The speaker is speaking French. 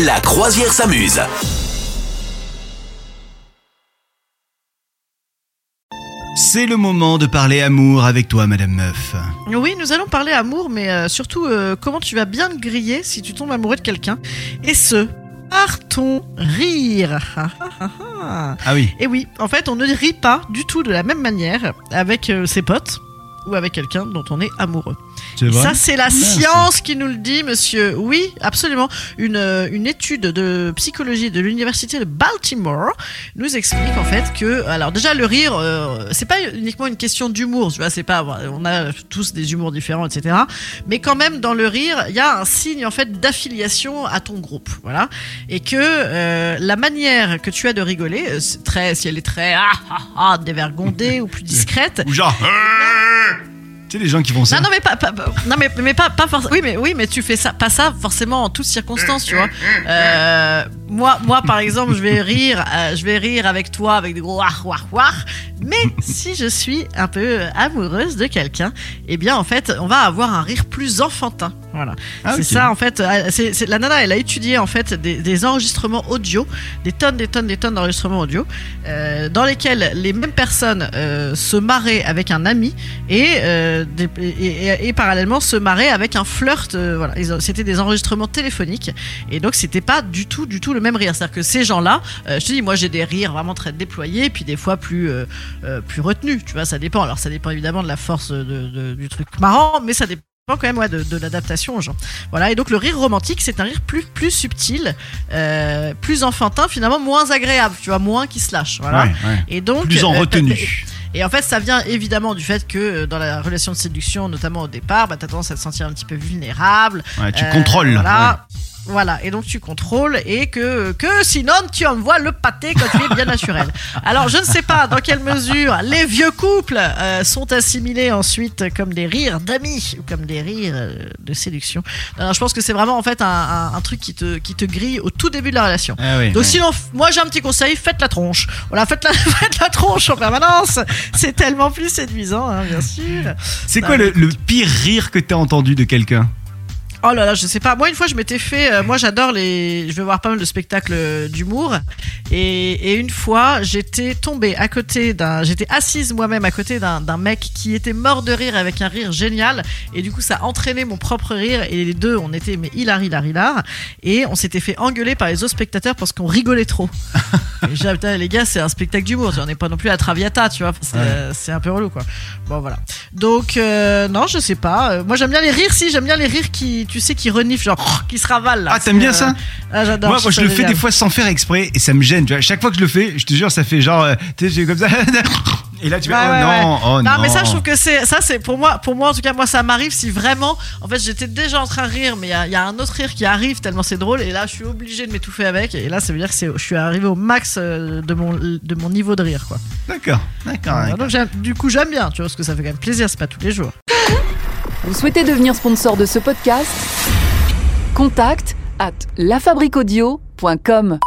La croisière s'amuse. C'est le moment de parler amour avec toi, Madame Meuf. Oui, nous allons parler amour, mais euh, surtout euh, comment tu vas bien te griller si tu tombes amoureux de quelqu'un? Et ce, par ton rire. Ah oui. Et oui, en fait, on ne rit pas du tout de la même manière avec euh, ses potes ou avec quelqu'un dont on est amoureux. Ça, c'est la science qui nous le dit, monsieur. Oui, absolument. Une, euh, une étude de psychologie de l'université de Baltimore nous explique en fait que, alors déjà, le rire, euh, c'est pas uniquement une question d'humour, tu vois, c'est pas, on a tous des humours différents, etc. Mais quand même, dans le rire, il y a un signe en fait d'affiliation à ton groupe, voilà. Et que euh, la manière que tu as de rigoler, euh, très, si elle est très ah ah ah dévergondée ou plus discrète, Ou genre. Tu sais, les gens qui font ça. non, non, mais pas, pas- pas- non, mais, mais pas, pas forcément. Oui, mais oui, mais tu fais ça, pas ça forcément en toutes circonstances, tu vois. Euh, moi, moi, par exemple, je vais rire, euh, je vais rire avec toi avec des gros wah wah wah. Mais si je suis un peu amoureuse de quelqu'un, eh bien, en fait, on va avoir un rire plus enfantin. Voilà. Ah, c'est ok. ça, en fait. euh, C'est, la nana, elle a étudié en fait des, des enregistrements audio, des tonnes, des tonnes, des tonnes d'enregistrements audio, euh, dans lesquels les mêmes personnes euh, se marraient avec un ami et, euh, des- et, et- et parallèlement se marraient avec un flirt. euh, voilà, c'était des enregistrements téléphoniques et donc c'était pas du tout, du tout le même rire. C'est-à-dire que ces gens-là, euh, je te dis, moi j'ai des rires vraiment très déployés, puis des fois plus, euh, euh, plus retenus. Tu vois, ça dépend. Alors ça dépend évidemment de la force de, de- du truc marrant, mais ça dépend quand même ouais, de, de l'adaptation aux gens. Voilà, et donc le rire romantique, c'est un rire plus, plus subtil, euh, plus enfantin, finalement moins agréable, tu vois, moins qui se lâche. Voilà. Ouais, ouais. Et donc, Plus en euh, retenue. et en fait, ça vient évidemment du fait que euh, dans la relation de séduction, notamment au départ, bah, t'as tendance à te sentir un petit peu vulnérable. Ouais, tu contrôles. Voilà. Voilà, et donc tu contrôles et que, que sinon tu envoies le pâté quand tu es bien naturel. Alors je ne sais pas dans quelle mesure les vieux couples euh, sont assimilés ensuite comme des rires d'amis ou comme des rires euh, de séduction. Alors je pense que c'est vraiment en fait un, un- un truc qui te, qui te grille au tout début de la relation. Ah oui, Donc sinon, moi j'ai un petit conseil, faites la tronche. Voilà, faites la, faites la tronche en permanence. C'est tellement plus séduisant, hein, bien sûr. C'est quoi le, le pire rire que t'as entendu de quelqu'un? Oh là là, je sais pas. Moi, une fois, je m'étais fait. euh, moi, j'adore les. Je vais voir pas mal de spectacles euh, d'humour. Et, et une fois, j'étais tombée à côté d'un. J'étais assise moi-même à côté d'un d'un mec qui était mort de rire avec un rire génial. Et du coup, ça a entraîné mon propre rire. Et les deux, on était mais hilar, hilar, hilar. Et on s'était fait engueuler par les autres spectateurs parce qu'on rigolait trop. et les gars, c'est un spectacle d'humour. On n'est pas non plus à Traviata, tu vois. C'est euh, c'est un peu relou, quoi. Bon, voilà. Donc, euh, non, je sais pas. Euh, moi, j'aime bien les rires, si. J'aime bien les rires qui, tu sais, qui reniflent, genre, qui se ravalent. Là. Ah, t'aimes bien ça euh, Ah, j'adore. Moi, je le fais des fois sans faire exprès et ça me gêne. Tu vois. Chaque fois que je le fais, je te jure, ça fait genre. tu sais, j'ai comme ça. Et là, tu vas. Ouais, oh ouais, non, ouais. oh non. mais ça, je trouve que c'est ça, c'est pour moi, pour moi en tout cas, moi, ça m'arrive si vraiment, en fait, j'étais déjà en train de rire, mais il y a- il y, a un autre rire qui arrive tellement c'est drôle, et là, je suis obligé de m'étouffer avec, et là, ça veut dire que c'est, je suis arrivé au max euh, de mon, de mon niveau de rire, quoi. D'accord, d'accord. Donc, j'aime- du coup, j'aime bien, tu vois, parce que ça fait quand même plaisir, c'est pas tous les jours. Vous souhaitez devenir sponsor de ce podcast? Contact à lafabriquaudio.com.